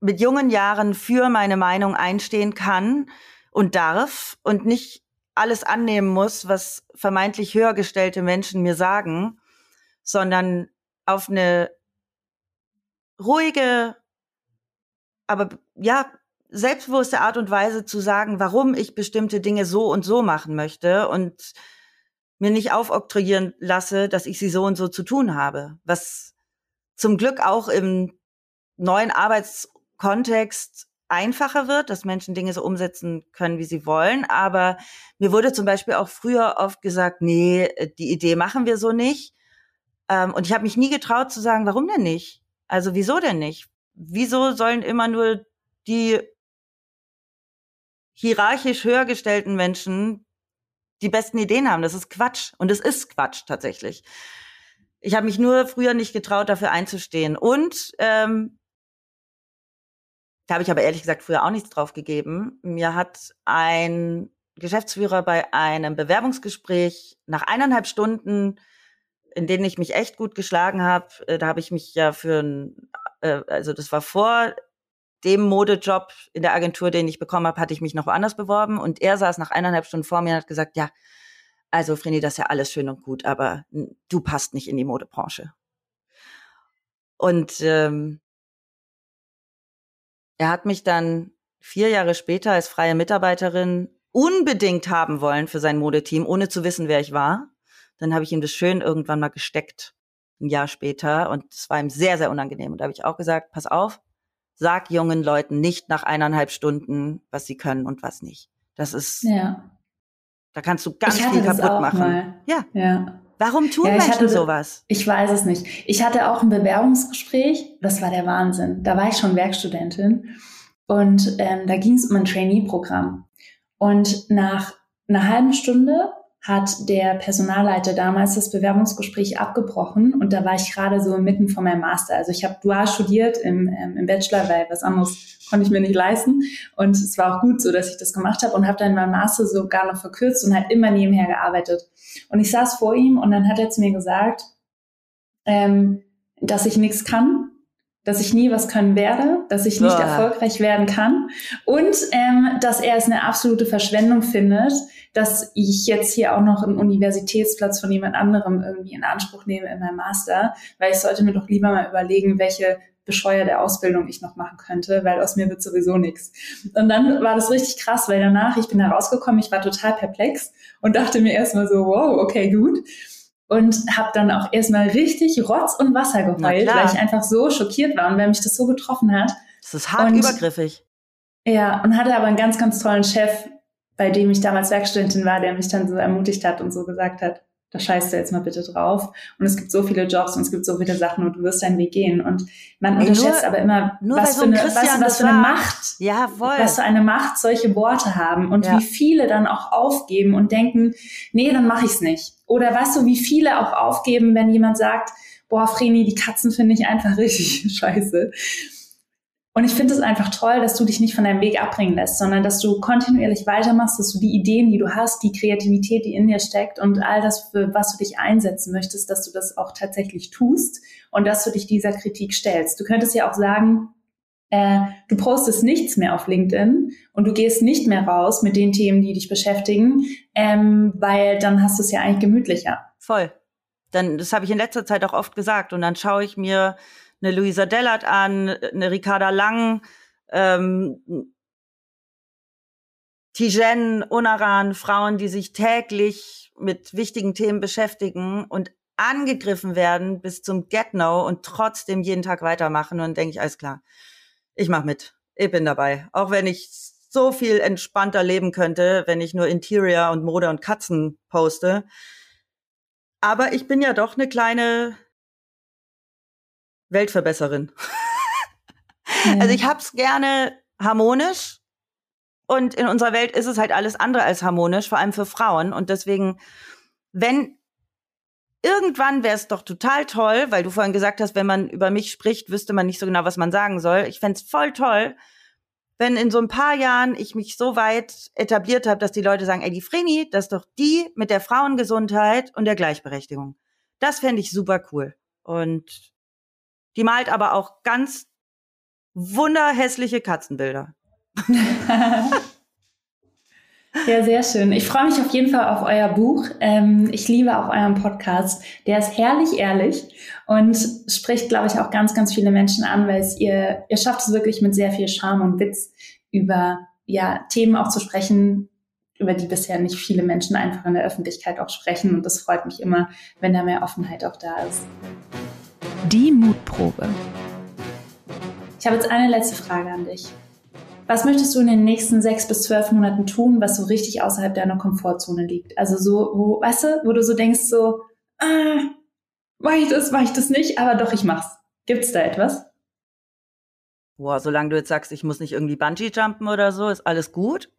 mit jungen Jahren für meine Meinung einstehen kann und darf und nicht alles annehmen muss, was vermeintlich höher gestellte Menschen mir sagen, sondern auf eine ruhige, aber ja, selbstbewusste Art und Weise zu sagen, warum ich bestimmte Dinge so und so machen möchte und mir nicht aufoktroyieren lasse, dass ich sie so und so zu tun habe. Was zum Glück auch im neuen Arbeitskontext einfacher wird, dass Menschen Dinge so umsetzen können, wie sie wollen. Aber mir wurde zum Beispiel auch früher oft gesagt, nee, die Idee machen wir so nicht. Ähm, und ich habe mich nie getraut zu sagen, warum denn nicht? Also wieso denn nicht? Wieso sollen immer nur die hierarchisch höher gestellten Menschen die besten Ideen haben. Das ist Quatsch. Und es ist Quatsch tatsächlich. Ich habe mich nur früher nicht getraut, dafür einzustehen. Und ähm, da habe ich aber ehrlich gesagt früher auch nichts drauf gegeben. Mir hat ein Geschäftsführer bei einem Bewerbungsgespräch nach eineinhalb Stunden, in denen ich mich echt gut geschlagen habe, äh, da habe ich mich ja für ein, äh, also das war vor dem Modejob in der Agentur, den ich bekommen habe, hatte ich mich noch woanders beworben und er saß nach eineinhalb Stunden vor mir und hat gesagt, ja, also Vreni, das ist ja alles schön und gut, aber du passt nicht in die Modebranche. Und ähm, er hat mich dann vier Jahre später als freie Mitarbeiterin unbedingt haben wollen für sein Modeteam, ohne zu wissen, wer ich war. Dann habe ich ihm das schön irgendwann mal gesteckt, ein Jahr später. Und es war ihm sehr, sehr unangenehm. Und da habe ich auch gesagt, pass auf, sag jungen Leuten nicht nach eineinhalb Stunden, was sie können und was nicht. Das ist, ja. da kannst du ganz viel kaputt machen. Mal. Ja. ja. Warum tun ja, Menschen hatte, sowas? Ich weiß es nicht. Ich hatte auch ein Bewerbungsgespräch, das war der Wahnsinn. Da war ich schon Werkstudentin und ähm, da ging es um ein Trainee-Programm. Und nach einer halben Stunde hat der Personalleiter damals das Bewerbungsgespräch abgebrochen und da war ich gerade so mitten von meinem Master. Also ich habe dual studiert im, ähm, im Bachelor, weil was anderes konnte ich mir nicht leisten und es war auch gut so, dass ich das gemacht habe und habe dann meinen Master sogar noch verkürzt und halt immer nebenher gearbeitet. Und ich saß vor ihm und dann hat er zu mir gesagt, ähm, dass ich nichts kann, dass ich nie was können werde, dass ich nicht Boah. erfolgreich werden kann und ähm, dass er es eine absolute Verschwendung findet, dass ich jetzt hier auch noch einen Universitätsplatz von jemand anderem irgendwie in Anspruch nehme in meinem Master, weil ich sollte mir doch lieber mal überlegen, welche bescheuerte Ausbildung ich noch machen könnte, weil aus mir wird sowieso nichts. Und dann war das richtig krass, weil danach, ich bin da rausgekommen, ich war total perplex und dachte mir erstmal so, wow, okay, gut und habe dann auch erstmal richtig Rotz und Wasser geheult, weil ich einfach so schockiert war und weil mich das so getroffen hat. Das ist hart und, übergriffig. Ja, und hatte aber einen ganz, ganz tollen Chef, bei dem ich damals Werkstudentin war, der mich dann so ermutigt hat und so gesagt hat, da scheißt du jetzt mal bitte drauf. Und es gibt so viele Jobs und es gibt so viele Sachen und du wirst deinen Weg gehen. Und man Ey, unterschätzt nur, aber immer, was, für, eine, was, was für eine Macht, ja, voll. was für eine Macht solche Worte haben und ja. wie viele dann auch aufgeben und denken, nee, dann mache ich's nicht. Oder weißt du, wie viele auch aufgeben, wenn jemand sagt, boah, Vreni, die Katzen finde ich einfach richtig scheiße. Und ich finde es einfach toll, dass du dich nicht von deinem Weg abbringen lässt, sondern dass du kontinuierlich weitermachst, dass du die Ideen, die du hast, die Kreativität, die in dir steckt und all das, für was du dich einsetzen möchtest, dass du das auch tatsächlich tust und dass du dich dieser Kritik stellst. Du könntest ja auch sagen, äh, du postest nichts mehr auf LinkedIn und du gehst nicht mehr raus mit den Themen, die dich beschäftigen, ähm, weil dann hast du es ja eigentlich gemütlicher. Voll. Dann, das habe ich in letzter Zeit auch oft gesagt und dann schaue ich mir eine Luisa Dellert an, eine Ricarda Lang, ähm, Tijen, Unaran, Frauen, die sich täglich mit wichtigen Themen beschäftigen und angegriffen werden bis zum Get-No und trotzdem jeden Tag weitermachen. Und denke ich, alles klar, ich mach mit. Ich bin dabei. Auch wenn ich so viel entspannter leben könnte, wenn ich nur Interior und Mode und Katzen poste. Aber ich bin ja doch eine kleine Weltverbesserin. Ja. Also ich hab's gerne harmonisch und in unserer Welt ist es halt alles andere als harmonisch, vor allem für Frauen. Und deswegen, wenn irgendwann wäre es doch total toll, weil du vorhin gesagt hast, wenn man über mich spricht, wüsste man nicht so genau, was man sagen soll. Ich fände voll toll, wenn in so ein paar Jahren ich mich so weit etabliert habe, dass die Leute sagen, ey, die Vreni, das ist doch die mit der Frauengesundheit und der Gleichberechtigung. Das fände ich super cool. Und die malt aber auch ganz wunderhässliche Katzenbilder. Ja, sehr schön. Ich freue mich auf jeden Fall auf euer Buch. Ähm, ich liebe auch euren Podcast. Der ist herrlich ehrlich und spricht, glaube ich, auch ganz, ganz viele Menschen an, weil es ihr, ihr schafft es wirklich mit sehr viel Charme und Witz über ja, Themen auch zu sprechen, über die bisher nicht viele Menschen einfach in der Öffentlichkeit auch sprechen. Und das freut mich immer, wenn da mehr Offenheit auch da ist. Die Mutprobe. Ich habe jetzt eine letzte Frage an dich. Was möchtest du in den nächsten sechs bis zwölf Monaten tun, was so richtig außerhalb deiner Komfortzone liegt? Also so, wo, weißt du, wo du so denkst, so, ah, mach ich das, mach ich das nicht, aber doch, ich mach's. Gibt's da etwas? Boah, solange du jetzt sagst, ich muss nicht irgendwie Bungee jumpen oder so, ist alles gut.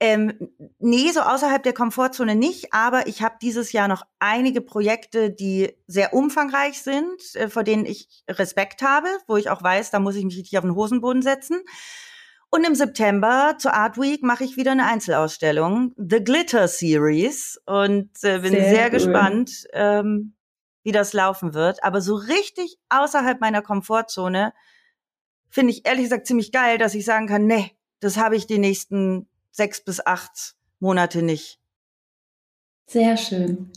Ähm, nee, so außerhalb der Komfortzone nicht, aber ich habe dieses Jahr noch einige Projekte, die sehr umfangreich sind, äh, vor denen ich Respekt habe, wo ich auch weiß, da muss ich mich richtig auf den Hosenboden setzen. Und im September zur Art Week mache ich wieder eine Einzelausstellung, The Glitter Series, und äh, bin sehr, sehr cool. gespannt, ähm, wie das laufen wird. Aber so richtig außerhalb meiner Komfortzone finde ich ehrlich gesagt ziemlich geil, dass ich sagen kann, nee, das habe ich die nächsten sechs bis acht Monate nicht. Sehr schön.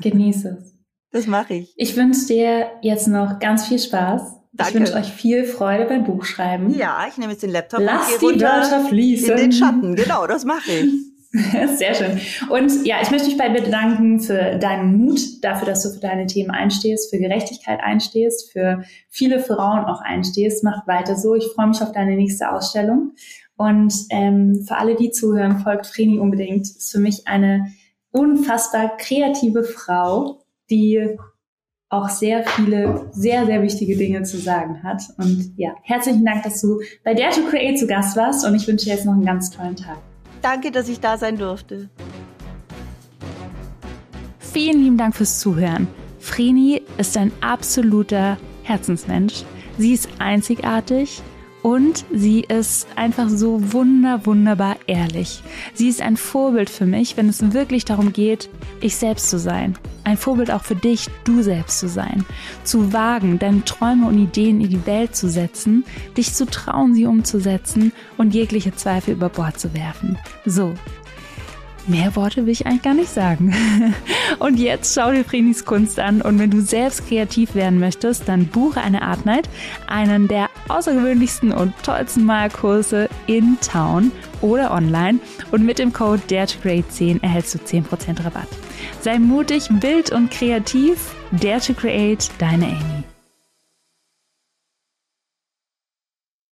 Genieße es. Das mache ich. Ich wünsche dir jetzt noch ganz viel Spaß. Danke. Ich wünsche euch viel Freude beim Buchschreiben. Ja, ich nehme jetzt den Laptop Lass und gehe die Wörter fließen. in den Schatten. Genau, das mache ich. Sehr schön. Und ja, ich möchte mich bei dir bedanken für deinen Mut, dafür, dass du für deine Themen einstehst, für Gerechtigkeit einstehst, für viele Frauen auch einstehst. Mach weiter so. Ich freue mich auf deine nächste Ausstellung. Und ähm, für alle, die zuhören, folgt Vreni unbedingt. Ist für mich eine unfassbar kreative Frau, die auch sehr viele, sehr, sehr wichtige Dinge zu sagen hat. Und ja, herzlichen Dank, dass du bei Dare to Create zu Gast warst und ich wünsche dir jetzt noch einen ganz tollen Tag. Danke, dass ich da sein durfte. Vielen lieben Dank fürs Zuhören. Vreni ist ein absoluter Herzensmensch. Sie ist einzigartig Und sie ist einfach so wunder, wunderbar ehrlich. Sie ist ein Vorbild für mich, wenn es wirklich darum geht, ich selbst zu sein. Ein Vorbild auch für dich, du selbst zu sein. Zu wagen, deine Träume und Ideen in die Welt zu setzen, dich zu trauen, sie umzusetzen und jegliche Zweifel über Bord zu werfen. So, Mehr Worte will ich eigentlich gar nicht sagen. Und jetzt schau dir Vrenis Kunst an und wenn du selbst kreativ werden möchtest, dann buche eine Art Night, einen der außergewöhnlichsten und tollsten Malkurse in Town oder online und mit dem Code DARE2CREATE10 erhältst du 10% Rabatt. Sei mutig, wild und kreativ. Dare to Create, deine Amy.